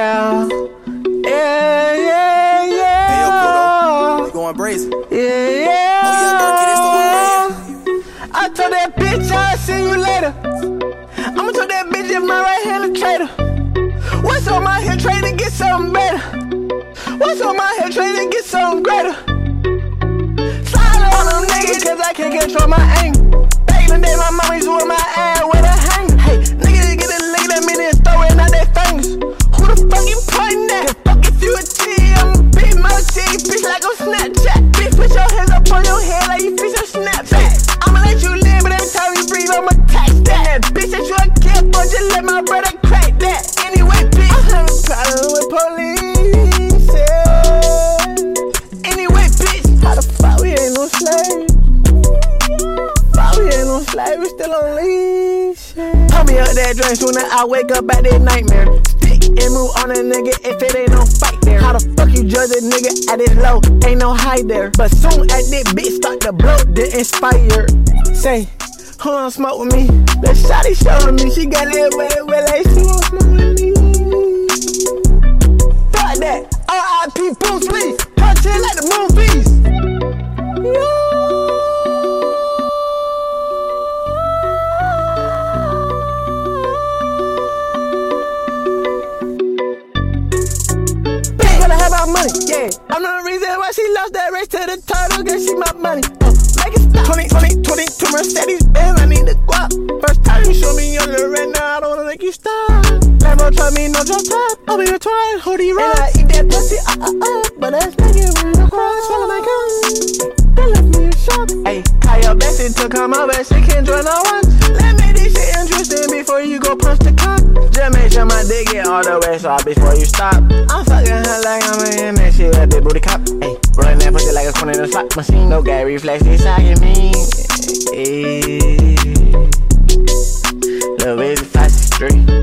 Yeah. Yeah, yeah, yeah. Hey, yo, Pluto, you going brazen? Yeah, yeah. Oh, yeah, Berkey, this the one right here. I told that bitch I'll see you later. I'ma tell that bitch if my right hand a traitor. What's on my head trying to get something better? What's on my head trying to get something greater? Slide on them niggas cause I can't control my anger. Back in the day, my mama used to wear my ass with my brother crack that. Anyway, bitch, I'm having problems with police. Yeah. Anyway, bitch, how the fuck we ain't no slave? Fuck, we ain't no slave, we still on leash. Yeah. Put me up that drink soon as I wake up at that nightmare. Stick and move on a nigga if it ain't no fight there. How the fuck you judge a nigga at his low? Ain't no high there. But soon as that bitch start to blow, the inspire. Say, who wanna smoke with me? That shotty showing me she got that way, well, like she wanna smoke with me. Fuck that. R.I.P. Bruce Lee. Punch it like the movies. My money, yeah. I'm the reason why she lost that race to the title, girl, she my money. Uh, make it stop. 20, 20, 22 Mercedes you stop. Never try me, no drop top. I'll be your twine, hoodie rock. And I eat that pussy, uh, uh, uh. But that's naked when you cry, swallow my gum. That left me in shock. Hey, call your bestie to come over, she can join our one. Let me this shit interesting before you go punch the cop. Just make sure my dick get all the way soft before you stop. I'm fucking her like I'm in that shit a big booty cop. Hey, run that pussy like a corner in a slot machine. No gay reflex, it's shocking me. Mary.